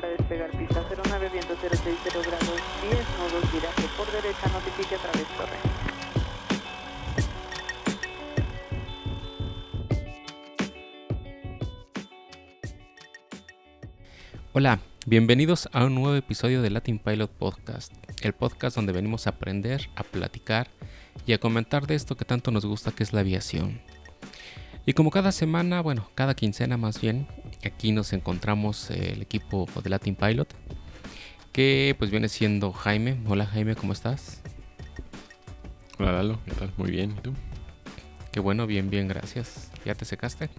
para despegar pista 09, viento 060 grados 10, nodos, viraje por derecha, notifique a través torre. Hola, bienvenidos a un nuevo episodio de Latin Pilot Podcast, el podcast donde venimos a aprender, a platicar y a comentar de esto que tanto nos gusta que es la aviación. Y como cada semana, bueno, cada quincena más bien, aquí nos encontramos el equipo de Latin Pilot, que pues viene siendo Jaime. Hola Jaime, ¿cómo estás? Hola Lalo, ¿qué tal? Muy bien, ¿y tú? Qué bueno, bien, bien, gracias. ¿Ya te secaste?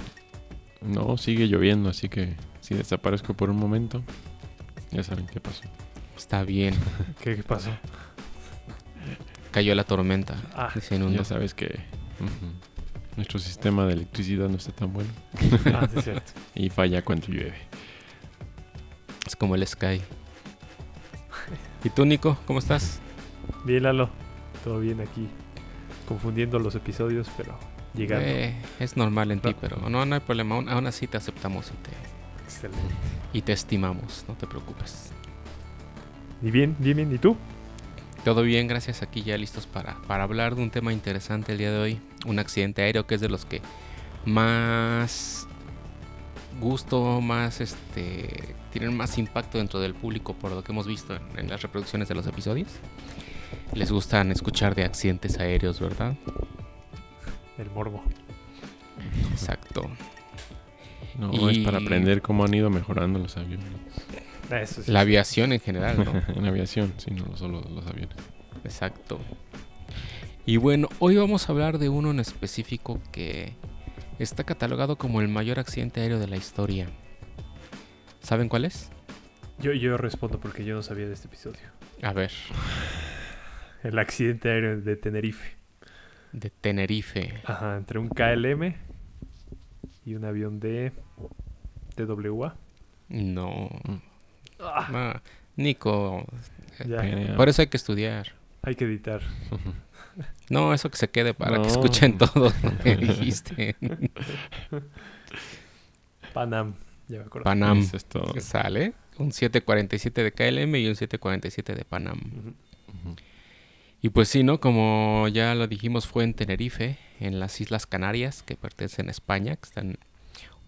No, sigue lloviendo, así que si desaparezco por un momento, ya saben qué pasó. Está bien. ¿Qué, qué pasó? Cayó la tormenta. Ah, y se inundó. Ya sabes que nuestro sistema de electricidad no está tan bueno Ah, sí, es cierto. y falla cuando llueve. Es como el Sky. ¿Y tú, Nico? ¿Cómo estás? Bien, Lalo. Todo bien aquí. Confundiendo los episodios, pero llegando. Eh, es normal en ti, pero no, no hay problema. Aún, aún así te aceptamos y te, Excelente. y te estimamos. No te preocupes. Y bien, bien, bien. ¿Y tú? Todo bien, gracias. Aquí ya listos para, para hablar de un tema interesante el día de hoy. Un accidente aéreo que es de los que más gusto, más este tienen más impacto dentro del público por lo que hemos visto en, en las reproducciones de los episodios. Les gustan escuchar de accidentes aéreos, ¿verdad? El morbo. Exacto. No, Y- es para aprender cómo han ido mejorando los aviones. Eso sí. La aviación en general, ¿no? en aviación, sí, no solo los aviones. Exacto. Y bueno, hoy vamos a hablar de uno en específico que está catalogado como el mayor accidente aéreo de la historia. ¿Saben cuál es? Yo, yo respondo porque yo no sabía de este episodio. A ver, El accidente aéreo de Tenerife. de Tenerife. Ajá, entre un KLM y un avión de TWA. No. Ah, no, Nico, ya, Pena. por eso hay que estudiar. hay que editar. No, eso que se quede para que escuchen todo lo que dijiste. Panam. Ya me acuerdo. Panam. Es todo. Sale un 747 de KLM y un 747 de Panam. Ujú. Y pues sí, ¿no? Como ya lo dijimos, fue en Tenerife, en las Islas Canarias, que pertenecen a España, que están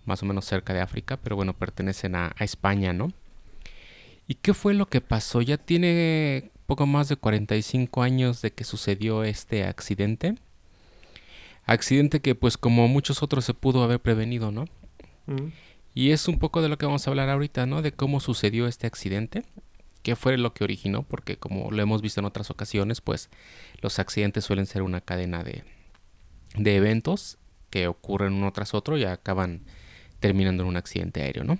más o menos cerca de África, pero bueno, pertenecen a, a España, ¿no? ¿Y qué fue lo que pasó? Ya tiene poco más de 45 años de que sucedió este accidente. Accidente que pues como muchos otros se pudo haber prevenido, ¿no? Ujú. Y es un poco de lo que vamos a hablar ahorita, ¿no? De cómo sucedió este accidente, qué fue lo que originó, porque como lo hemos visto en otras ocasiones, pues los accidentes suelen ser una cadena de, de eventos que ocurren uno tras otro y acaban terminando en un accidente aéreo, ¿no?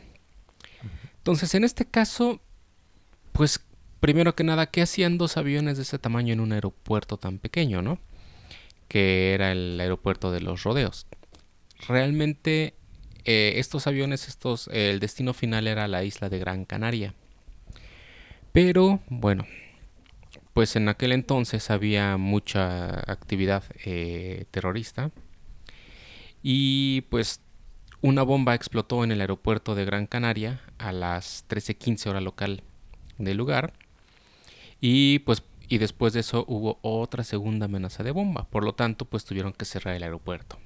Entonces, en este caso, pues primero que nada, ¿qué hacían dos aviones de ese tamaño en un aeropuerto tan pequeño, ¿no? Que era el aeropuerto de los rodeos. Realmente eh, estos aviones, estos, el destino final era la isla de Gran Canaria. Pero bueno, pues en aquel entonces había mucha actividad eh, terrorista y pues una bomba explotó en el aeropuerto de Gran Canaria a las 13:15 hora local del lugar y pues y después de eso hubo otra segunda amenaza de bomba, por lo tanto pues tuvieron que cerrar el aeropuerto.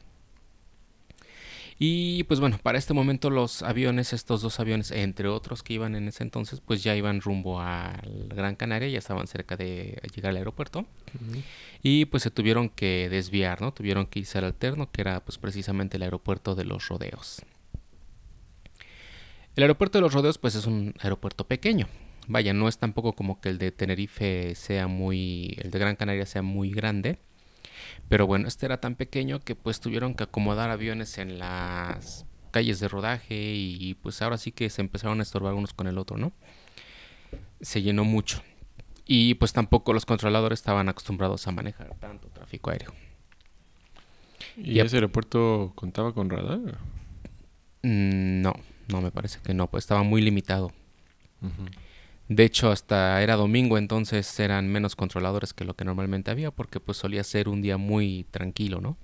Y pues bueno, para este momento los aviones, estos dos aviones, entre otros que iban en ese entonces, pues ya iban rumbo al Gran Canaria, ya estaban cerca de llegar al aeropuerto. Y pues se tuvieron que desviar, ¿no? Tuvieron que irse al alterno, que era pues precisamente el aeropuerto de los rodeos. El aeropuerto de los rodeos pues es un aeropuerto pequeño. Vaya, no es tampoco como que el de Tenerife sea muy, el de Gran Canaria sea muy grande. Pero bueno, este era tan pequeño que pues tuvieron que acomodar aviones en las calles de rodaje y pues ahora sí que se empezaron a estorbar unos con el otro, ¿no? Se llenó mucho. Y pues tampoco los controladores estaban acostumbrados a manejar tanto tráfico aéreo. ¿Y ese aeropuerto contaba con radar? Mm, No, no me parece que no, pues estaba muy limitado. De hecho, hasta era domingo, entonces eran menos controladores que lo que normalmente había, porque pues solía ser un día muy tranquilo, ¿no?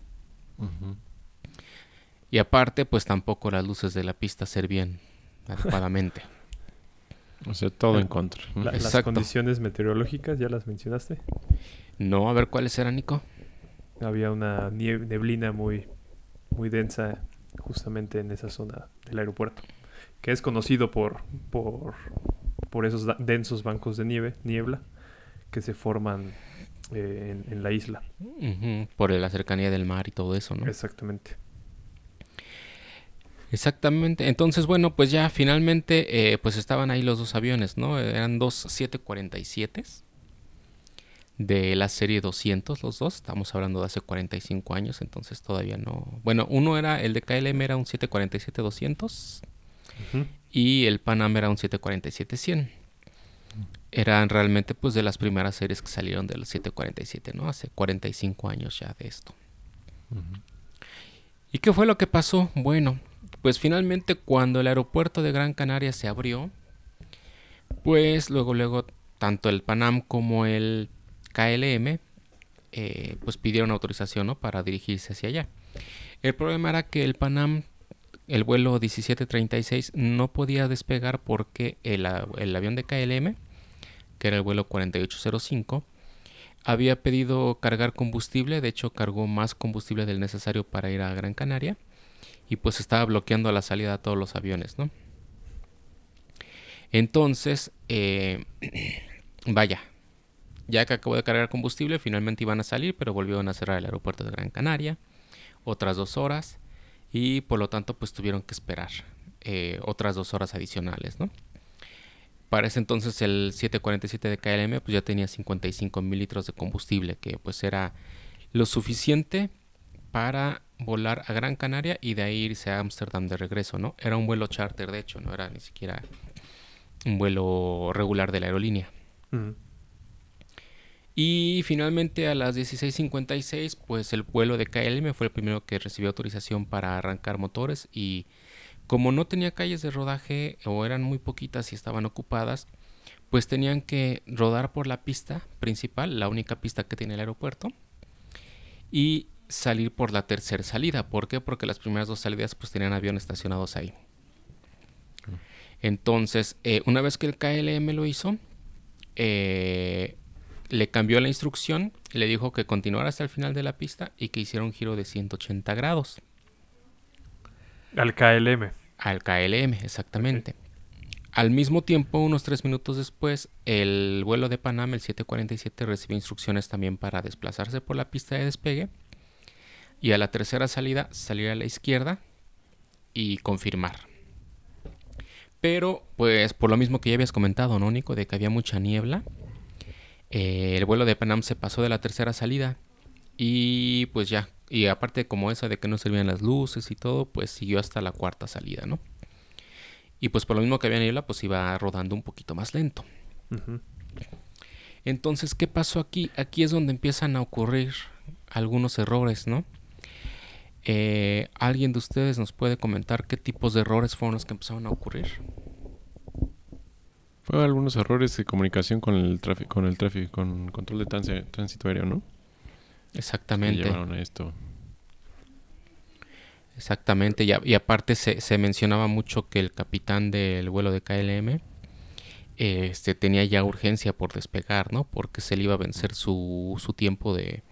Y aparte, pues tampoco las luces de la pista servían adecuadamente. O sea, todo en contra. las condiciones meteorológicas, ya las mencionaste. No, a ver cuáles eran, Nico. Había una neblina muy, muy densa justamente en esa zona del aeropuerto, que es conocido por, por, por esos densos bancos de nieve, niebla, que se forman eh, en, en la isla. Por la cercanía del mar y todo eso, ¿no? Exactamente. Exactamente. Entonces, bueno, pues ya finalmente, eh, pues estaban ahí los dos aviones, ¿no? Eran dos 747 de la serie 200, los dos. Estamos hablando de hace 45 años, entonces todavía no. Bueno, uno era, el de KLM era un 747-200 Y el Pan Am era un 747-100. Eran realmente, pues, de las primeras series que salieron del 747, ¿no? Hace 45 años ya de esto. ¿Y qué fue lo que pasó? Bueno, pues finalmente cuando el aeropuerto de Gran Canaria se abrió, pues luego, luego, tanto el Panam como el KLM, eh, pues pidieron autorización ¿no? para dirigirse hacia allá. El problema era que el Panam, el vuelo 1736, no podía despegar porque el, avión de KLM, que era el vuelo 4805, había pedido cargar combustible, de hecho cargó más combustible del necesario para ir a Gran Canaria y pues estaba bloqueando la salida a todos los aviones, ¿no? Entonces, eh, vaya, ya que acabó de cargar combustible, finalmente iban a salir, pero volvieron a cerrar el aeropuerto de Gran Canaria, otras dos horas, y por lo tanto pues tuvieron que esperar eh, otras dos horas adicionales, ¿no? Para ese entonces el 747 de KLM pues ya tenía 55 mil litros de combustible, que pues era lo suficiente para volar a Gran Canaria y de ahí irse a Ámsterdam de regreso, ¿no? Era un vuelo charter, de hecho, no era ni siquiera un vuelo regular de la aerolínea. Ujú. Y finalmente a las 16:56, pues el vuelo de KLM fue el primero que recibió autorización para arrancar motores y como no tenía calles de rodaje o eran muy poquitas y estaban ocupadas, pues tenían que rodar por la pista principal, la única pista que tiene el aeropuerto, y salir por la tercera salida. ¿Por qué? Porque las primeras dos salidas pues tenían aviones estacionados ahí. Entonces, eh, una vez que el KLM lo hizo, eh, le cambió la instrucción, le dijo que continuara hasta el final de la pista y que hiciera un giro de 180 grados Al KLM. al KLM, exactamente. Al mismo tiempo, unos tres minutos después, el vuelo de Panam, el 747, recibió instrucciones también para desplazarse por la pista de despegue y a la tercera salida salir a la izquierda y confirmar. Pero, pues, por lo mismo que ya habías comentado, ¿no, Nico? De que había mucha niebla. Eh, el vuelo de Panam se pasó de la tercera salida. Y pues ya. Y aparte como esa de que no servían las luces y todo, pues siguió hasta la cuarta salida, ¿no? Y pues por lo mismo que había niebla, pues iba rodando un poquito más lento. Entonces, ¿qué pasó aquí? Aquí es donde empiezan a ocurrir algunos errores, ¿no? Eh, ¿Alguien de ustedes nos puede comentar qué tipos de errores fueron los que empezaron a ocurrir? Fue algunos errores de comunicación con el tráfico, con el tráfico, con control de tránsi- tránsito aéreo, ¿no? Que Exactamente. llevaron a esto. Exactamente, y, a- y aparte se, se mencionaba mucho que el capitán del vuelo de KLM este, tenía ya urgencia por despegar, ¿no? Porque se le iba a vencer su, su tiempo de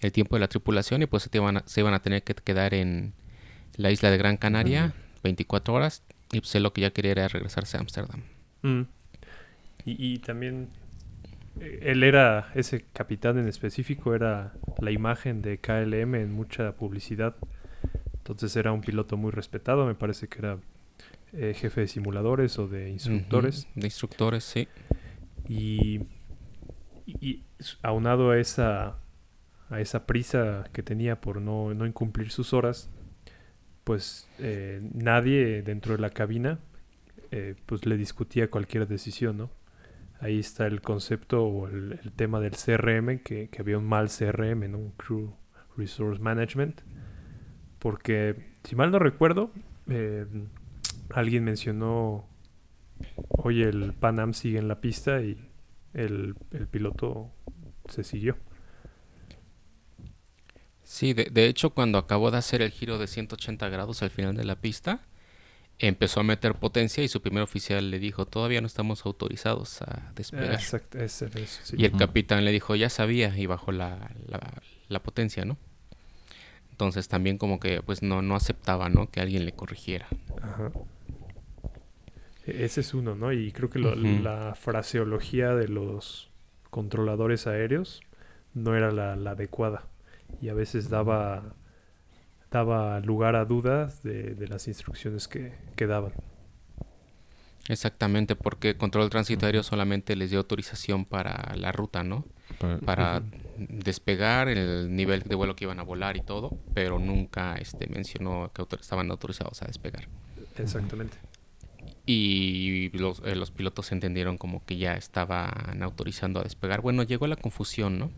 el tiempo de la tripulación y pues se iban a, se iban a tener que quedar en la isla de Gran Canaria 24 horas y pues él lo que ya quería era regresarse a Ámsterdam. Mm. Y, y también eh, él era, ese capitán en específico, era la imagen de KLM en mucha publicidad. Entonces era un piloto muy respetado, me parece que era eh, jefe de simuladores o de instructores. De instructores, sí. Y, y- aunado a esa, a esa prisa que tenía por no, no incumplir sus horas, pues eh, nadie dentro de la cabina eh, pues le discutía cualquier decisión, ¿no? Ahí está el concepto o el, tema del CRM, que, que había un mal CRM, ¿no? Un Crew Resource Management. Porque, si mal no recuerdo, eh, alguien mencionó, oye, el Pan Am sigue en la pista y el, el piloto se siguió. Sí, de, de hecho cuando acabó de hacer el giro de 180 grados al final de la pista, empezó a meter potencia y su primer oficial le dijo, todavía no estamos autorizados a despegar. Exacto, ese- eso, sí. Y el capitán le dijo, ya sabía, y bajó la, la- la potencia, ¿no? Entonces también como que pues no, no aceptaba, ¿no? Que alguien le corrigiera. Ajá. E- Ese es uno, ¿no? Y creo que lo- la fraseología de los controladores aéreos no era la, la adecuada. Y a veces daba, daba lugar a dudas de, de las instrucciones que, que daban. Exactamente, porque control aéreo solamente les dio autorización para la ruta, ¿no? Para- despegar, el nivel de vuelo que iban a volar y todo, pero nunca este, mencionó que autor- estaban autorizados a despegar. Exactamente. Y los, eh, los pilotos entendieron como que ya estaban autorizando a despegar. Bueno, llegó la confusión, ¿no?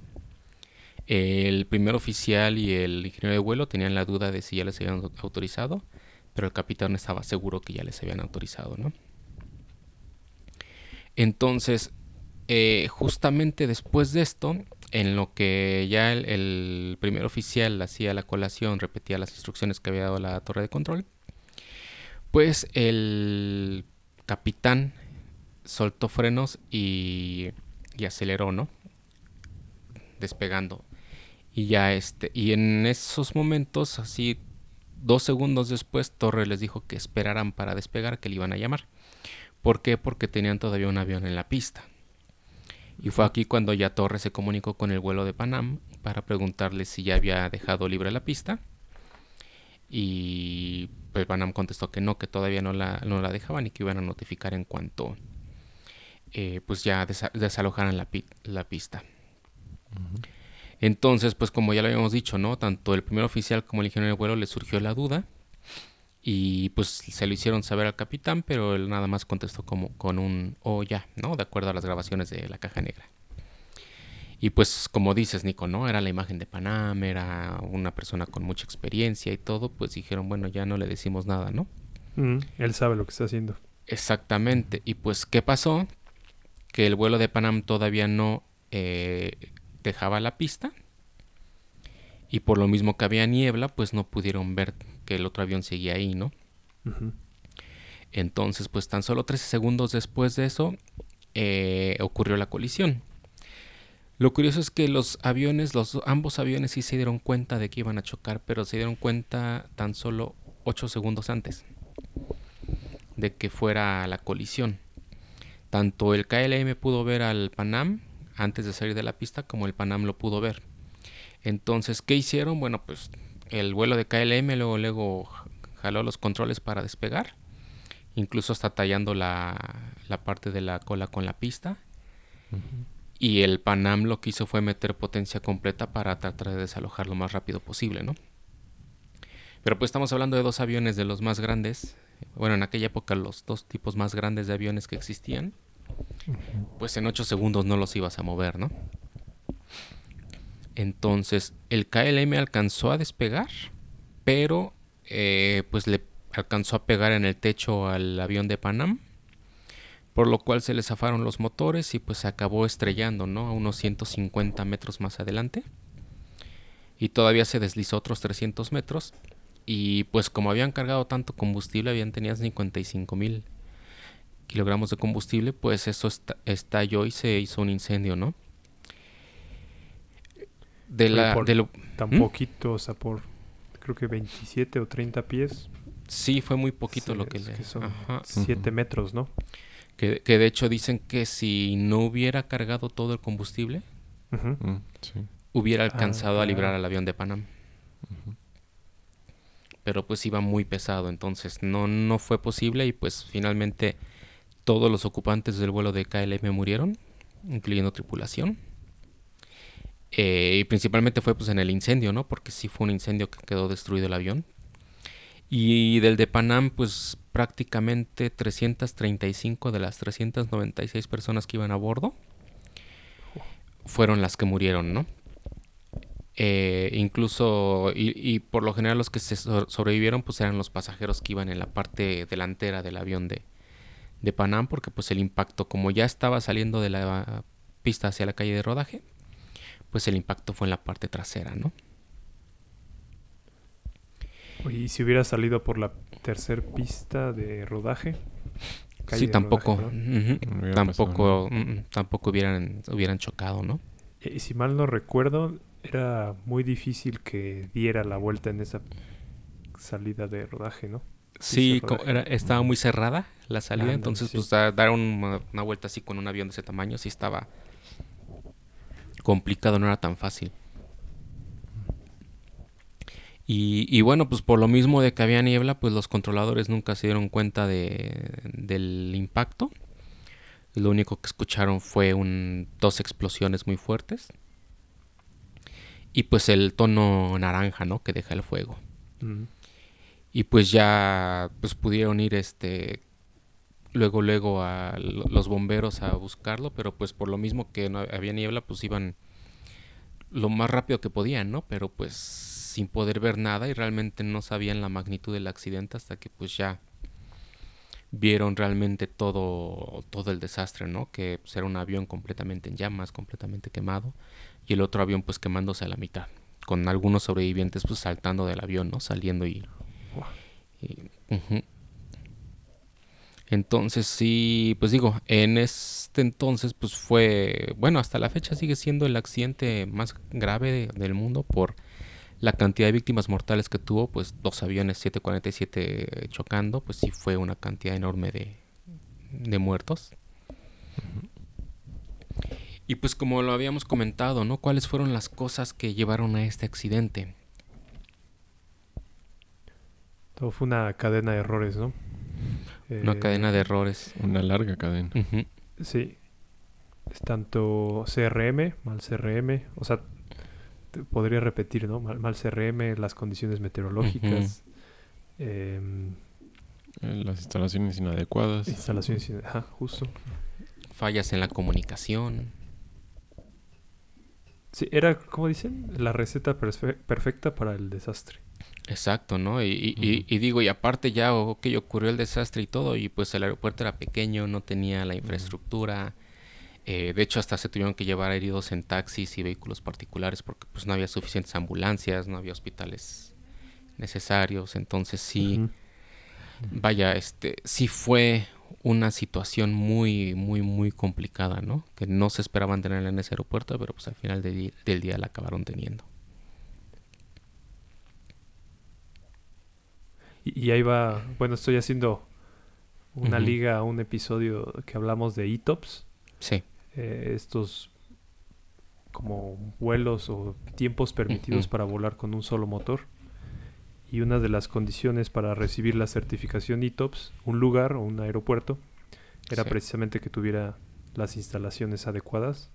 El primer oficial y el ingeniero de vuelo tenían la duda de si ya les habían au- autorizado, pero el capitán estaba seguro que ya les habían autorizado, ¿no? Entonces, eh, justamente después de esto, en lo que ya el, el primer oficial hacía la colación, repetía las instrucciones que había dado la torre de control, pues el capitán soltó frenos y, y aceleró, ¿no? Despegando. Y ya este, y en esos momentos, así dos segundos después, Torre les dijo que esperaran para despegar, que le iban a llamar. ¿Por qué? Porque tenían todavía un avión en la pista. Y fue aquí cuando ya Torre se comunicó con el vuelo de Panam para preguntarle si ya había dejado libre la pista. Y pues Panam contestó que no, que todavía no la, no la dejaban y que iban a notificar en cuanto eh, pues ya desa- desalojaran la pista. Entonces, pues como ya lo habíamos dicho, ¿no? Tanto el primer oficial como el ingeniero de vuelo le surgió la duda y pues se lo hicieron saber al capitán, pero él nada más contestó como con un oh ya, ¿no? De acuerdo a las grabaciones de la caja negra. Y pues como dices, Nico, ¿no? Era la imagen de Panam, era una persona con mucha experiencia y todo, pues dijeron, bueno, ya no le decimos nada, ¿no? Mm, él sabe lo que está haciendo. Exactamente. Y pues, ¿qué pasó? Que el vuelo de Panam todavía no eh, dejaba la pista. Y por lo mismo que había niebla, pues no pudieron ver que el otro avión seguía ahí, ¿no? Entonces, pues tan solo 13 segundos después de eso, eh, ocurrió la colisión. Lo curioso es que los aviones, los ambos aviones sí se dieron cuenta de que iban a chocar, pero se dieron cuenta tan solo 8 segundos antes de que fuera la colisión. Tanto el KLM pudo ver al Panam antes de salir de la pista como el Panam lo pudo ver. Entonces, ¿qué hicieron? Bueno, pues el vuelo de KLM luego, luego jaló los controles para despegar, incluso hasta tallando la, la parte de la cola con la pista. Y el Panam lo que hizo fue meter potencia completa para tratar de desalojar lo más rápido posible, ¿no? Pero pues estamos hablando de dos aviones de los más grandes. Bueno, en aquella época los dos tipos más grandes de aviones que existían. Pues en 8 segundos no los ibas a mover, ¿no? Entonces el KLM alcanzó a despegar, pero eh, pues le alcanzó a pegar en el techo al avión de Panam, por lo cual se le zafaron los motores y pues se acabó estrellando, ¿no? A unos 150 metros más adelante. Y todavía se deslizó otros 300 metros. Y pues como habían cargado tanto combustible, habían tenido 55 mil kilogramos de combustible, pues eso esta- estalló y se hizo un incendio, ¿no? De Oye, la, por- de lo- Tan ¿Mm? poquito, o sea, por creo que 27 o 30 pies. sí, fue muy poquito Sí, lo que es le... que son ajá. 7 Ujú. metros, ¿no? Que, que de hecho dicen que si no hubiera cargado todo el combustible. Mm, sí. hubiera alcanzado a librar claro. al avión de Panam. Pero pues iba muy pesado, entonces no, no fue posible y pues finalmente todos los ocupantes del vuelo de KLM murieron, incluyendo tripulación. Eh, y principalmente fue pues en el incendio, ¿no? Porque sí fue un incendio que quedó destruido el avión. Y del de Panam, pues prácticamente 335 de las 396 personas que iban a bordo fueron las que murieron, ¿no? Eh, incluso, y, y por lo general los que se so- sobrevivieron, pues eran los pasajeros que iban en la parte delantera del avión de, de Panam, porque pues el impacto, como ya estaba saliendo de la pista hacia la calle de rodaje, pues el impacto fue en la parte trasera, ¿no? ¿Y si hubiera salido por la tercer pista de rodaje? Calle Sí, de tampoco. rodaje, ¿no? hubiera Tampoco, tampoco hubieran, hubieran chocado, ¿no? Y si mal no recuerdo, era muy difícil que diera la vuelta en esa salida de rodaje, ¿no? Sí, era- estaba muy cerrada la salida, entonces sí. pues da- dar una, una vuelta así con un avión de ese tamaño sí estaba complicado, no era tan fácil. Y, y bueno, pues por lo mismo de que había niebla, pues los controladores nunca se dieron cuenta de, del impacto. Lo único que escucharon fue un, dos explosiones muy fuertes. Y pues el tono naranja, ¿no? Que deja el fuego. Y pues ya pues pudieron ir este luego luego a lo- los bomberos a buscarlo pero pues por lo mismo que no había niebla pues iban lo más rápido que podían no pero pues sin poder ver nada y realmente no sabían la magnitud del accidente hasta que pues ya vieron realmente todo todo el desastre no que pues, era un avión completamente en llamas completamente quemado y el otro avión pues quemándose a la mitad con algunos sobrevivientes pues saltando del avión no saliendo y Entonces sí, pues digo, en este entonces pues fue, bueno, hasta la fecha sigue siendo el accidente más grave de- del mundo por la cantidad de víctimas mortales que tuvo, pues dos aviones 747 chocando, pues sí fue una cantidad enorme de, de muertos. Y pues como lo habíamos comentado, ¿no? ¿Cuáles fueron las cosas que llevaron a este accidente? Todo fue una cadena de errores, ¿no? Una Eh, cadena de errores. Una larga cadena. Sí. Es tanto CRM, mal CRM, o sea, te podría repetir, ¿no? Mal, mal CRM, las condiciones meteorológicas, em, Eh, Las instalaciones inadecuadas. instalaciones, ajá, justo. Fallas en la comunicación. Sí, era, como dicen, la receta perfe- perfecta para el desastre. Exacto, ¿no? Y, y- y- y digo, y aparte ya, ok, ocurrió el desastre y todo, y pues el aeropuerto era pequeño, no tenía la infraestructura. eh, de hecho, hasta se tuvieron que llevar heridos en taxis y vehículos particulares porque pues no había suficientes ambulancias, no había hospitales necesarios. Entonces sí, vaya, este, sí fue una situación muy, muy, muy complicada, ¿no? Que no se esperaban tenerla en ese aeropuerto, pero pues al final del día la acabaron teniendo. Y, y ahí va, bueno, estoy haciendo una Ujú. liga a un episodio que hablamos de ETOPS, Sí. eh, estos como vuelos o tiempos permitidos para volar con un solo motor. Y una de las condiciones para recibir la certificación ETOPS, un lugar o un aeropuerto, era Sí. precisamente que tuviera las instalaciones adecuadas.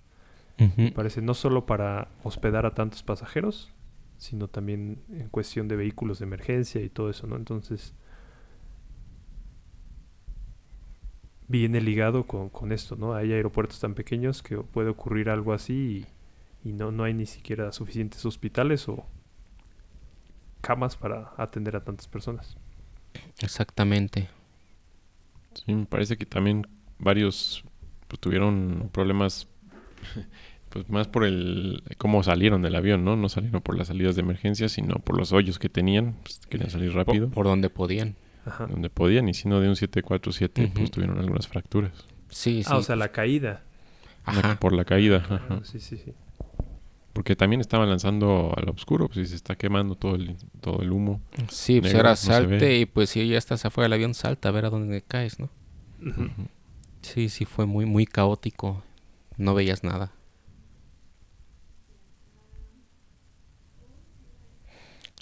Me parece no solo para hospedar a tantos pasajeros, sino también en cuestión de vehículos de emergencia y todo eso, ¿no? Entonces, viene ligado con, con esto, ¿no? Hay aeropuertos tan pequeños que puede ocurrir algo así y, y no, no hay ni siquiera suficientes hospitales o camas para atender a tantas personas. Exactamente. Sí, me parece que también varios pues, tuvieron problemas, pues más por el cómo salieron del avión, ¿no? No salieron por las salidas de emergencia, sino por los hoyos que tenían, pues, querían salir rápido, por donde podían. Ajá. donde podían, y si no de un 747, Ujú. pues tuvieron algunas fracturas. Sí, sí. Ah, o sea, la caída. Ajá. por la caída, Ah, sí, sí, sí. porque también estaban lanzando al oscuro, pues y se está quemando todo el, todo el humo. Sí, pues negro, ahora no se salte y pues si ya estás afuera del avión, salta a ver a dónde caes, ¿no? Sí, sí, fue muy, muy caótico. No veías nada.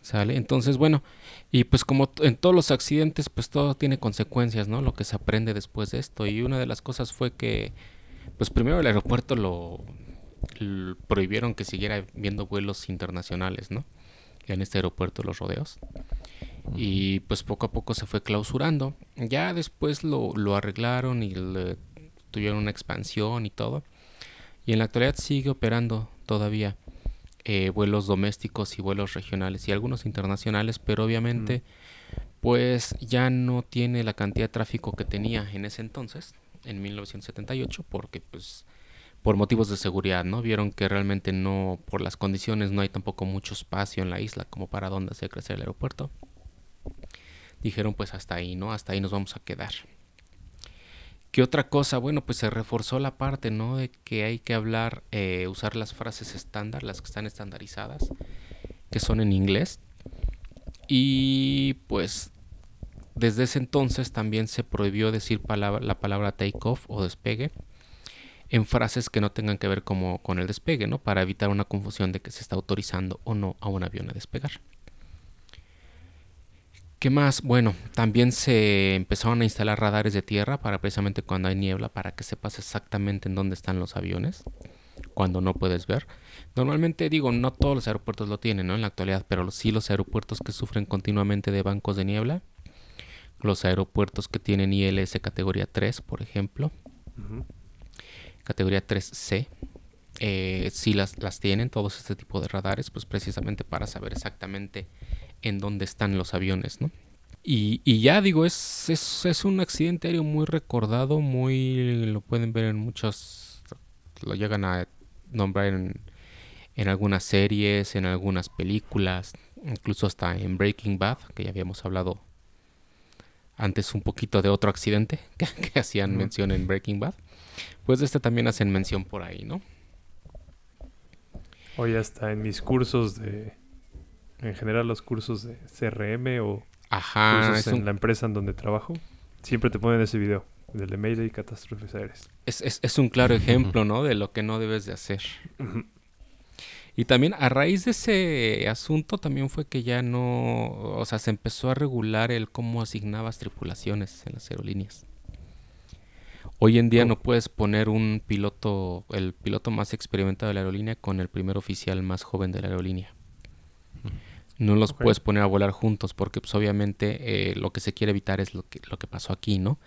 ¿Sale? Entonces, bueno, y pues como en todos los accidentes, pues todo tiene consecuencias, ¿no? Lo que se aprende después de esto. Y una de las cosas fue que, pues primero el aeropuerto lo, prohibieron que siguiera viendo vuelos internacionales, ¿no? En este aeropuerto Los Rodeos. Y pues poco a poco se fue clausurando. Ya después lo, lo arreglaron y le- tuvieron una expansión y todo. Y en la actualidad sigue operando todavía eh, vuelos domésticos y vuelos regionales y algunos internacionales, pero obviamente pues ya no tiene la cantidad de tráfico que tenía en ese entonces, en 1978, porque pues por motivos de seguridad, ¿no? Vieron que realmente no, por las condiciones, no hay tampoco mucho espacio en la isla como para donde hacer crecer el aeropuerto. dijeron pues hasta ahí, ¿no? Hasta ahí nos vamos a quedar. ¿Qué otra cosa? Bueno, pues se reforzó la parte, ¿no? De que hay que hablar, eh, usar las frases estándar, las que están estandarizadas, que son en inglés. Y pues desde ese entonces también se prohibió decir la palabra take off o despegue en frases que no tengan que ver como con el despegue, ¿no? Para evitar una confusión de que se está autorizando o no a un avión a despegar. ¿Qué más? Bueno, también se empezaron a instalar radares de tierra para precisamente cuando hay niebla, para que sepas exactamente en dónde están los aviones, cuando no puedes ver. Normalmente digo, no todos los aeropuertos lo tienen, ¿no? En la actualidad, pero sí los aeropuertos que sufren continuamente de bancos de niebla, los aeropuertos que tienen ILS categoría 3, por ejemplo, categoría 3C, eh, sí las, las tienen, todos este tipo de radares, pues precisamente para saber exactamente en dónde están los aviones, ¿no? Y, y ya digo, es, es, es, un accidente aéreo muy recordado, muy lo pueden ver en muchos, lo llegan a nombrar en, en algunas series, en algunas películas, incluso hasta en Breaking Bad, que ya habíamos hablado antes un poquito de otro accidente que, hacían mención en Breaking Bad. Pues de este también hacen mención por ahí, ¿no? Hoy hasta en mis cursos de en general los cursos de CRM o cursos en la empresa en donde trabajo, siempre te ponen ese video, del de Mayday y catástrofes aéreas. Es, es, es, un claro ejemplo, ¿no? De lo que no debes de hacer. Y también a raíz de ese asunto también fue que ya no, o sea, se empezó a regular el cómo asignabas tripulaciones en las aerolíneas. Hoy en día oh. no puedes poner un piloto, el piloto más experimentado de la aerolínea con el primer oficial más joven de la aerolínea. No los puedes poner a volar juntos porque pues obviamente eh, lo que se quiere evitar es lo que, lo que pasó aquí, ¿no?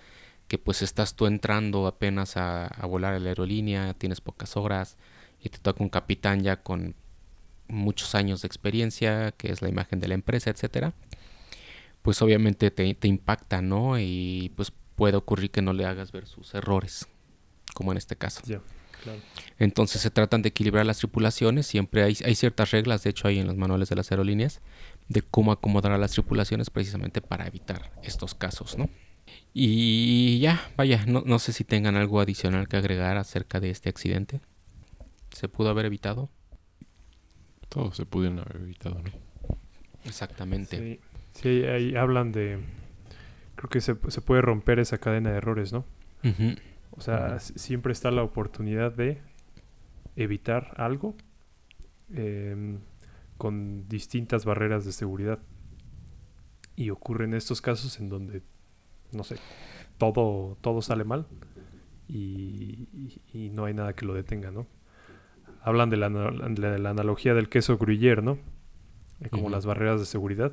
Que pues estás tú entrando apenas a, volar a la aerolínea, tienes pocas horas y te toca un capitán ya con muchos años de experiencia, que es la imagen de la empresa, etcétera. Pues obviamente te, te impacta, ¿no? Y pues puede ocurrir que no le hagas ver sus errores, como en este caso. Entonces se tratan de equilibrar las tripulaciones, siempre hay, hay, ciertas reglas, de hecho hay en los manuales de las aerolíneas, de cómo acomodar a las tripulaciones precisamente para evitar estos casos, ¿no? Y ya, vaya, no, no sé si tengan algo adicional que agregar acerca de este accidente. ¿Se pudo haber evitado? Todo se pudieron haber evitado, ¿no? Exactamente. Sí, ahí, hablan de... Creo que se, se, puede romper esa cadena de errores, ¿no? O sea, siempre está la oportunidad de evitar algo em, con distintas barreras de seguridad. Y ocurren estos casos en donde, no sé, todo, todo sale mal y, no hay nada que lo detenga, ¿no? Hablan de la, de la analogía del queso gruyère, ¿no? Como las barreras de seguridad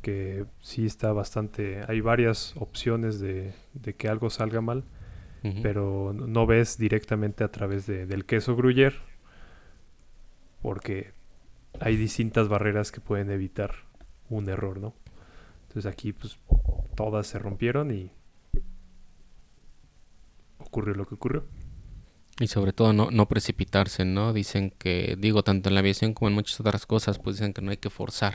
que sí está bastante, hay varias opciones de, de que algo salga mal pero no ves directamente a través de, del queso gruyère porque hay distintas barreras que pueden evitar un error, ¿no? Entonces aquí pues todas se rompieron y ocurrió lo que ocurrió. Y sobre todo no, no precipitarse, ¿no? Dicen que, digo, tanto en la aviación como en muchas otras cosas, pues dicen que no hay que forzar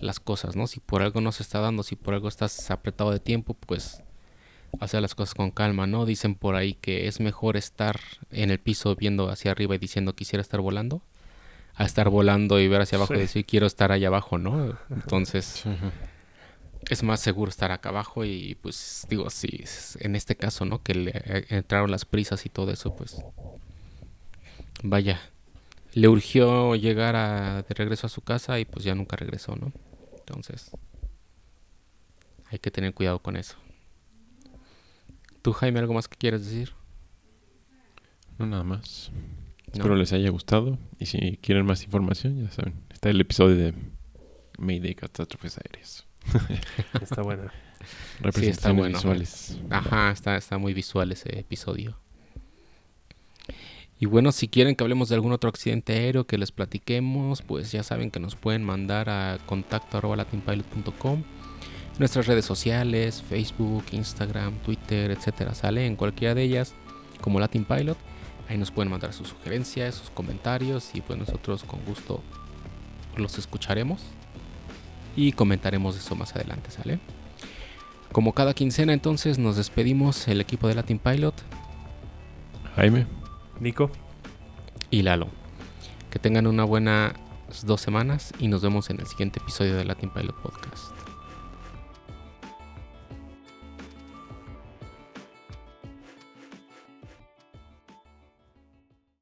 las cosas, ¿no? Si por algo no se está dando, si por algo estás apretado de tiempo, pues hacer las cosas con calma, ¿no? Dicen por ahí que es mejor estar en el piso viendo hacia arriba y diciendo quisiera estar volando, a estar volando y ver hacia abajo y decir quiero estar allá abajo, ¿no? Entonces es más seguro estar acá abajo y pues digo, sí, en este caso, ¿no? Que le eh, entraron las prisas y todo eso, pues vaya, le urgió llegar a, de regreso a su casa y pues ya nunca regresó, ¿no? Entonces hay que tener cuidado con eso. ¿Tú, Jaime, algo más que quieras decir? No, nada más. Espero les haya gustado. Y si quieren más información, ya saben, está el episodio de Mayday Catástrofes Aéreas. está bueno. sí, está bueno. visuales. Ajá, está, está muy visual ese episodio. Y bueno, si quieren que hablemos de algún otro accidente aéreo que les platiquemos, pues ya saben que nos pueden mandar a contacto nuestras redes sociales, Facebook, Instagram, Twitter, etcétera. Sale en cualquiera de ellas como Latin Pilot. Ahí nos pueden mandar sus sugerencias, sus comentarios y pues nosotros con gusto los escucharemos. y comentaremos eso más adelante, ¿sale? Como cada quincena entonces nos despedimos el equipo de Latin Pilot Jaime. Nico. y Lalo. Que tengan una buena dos semanas y nos vemos en el siguiente episodio de Latin Pilot Podcast.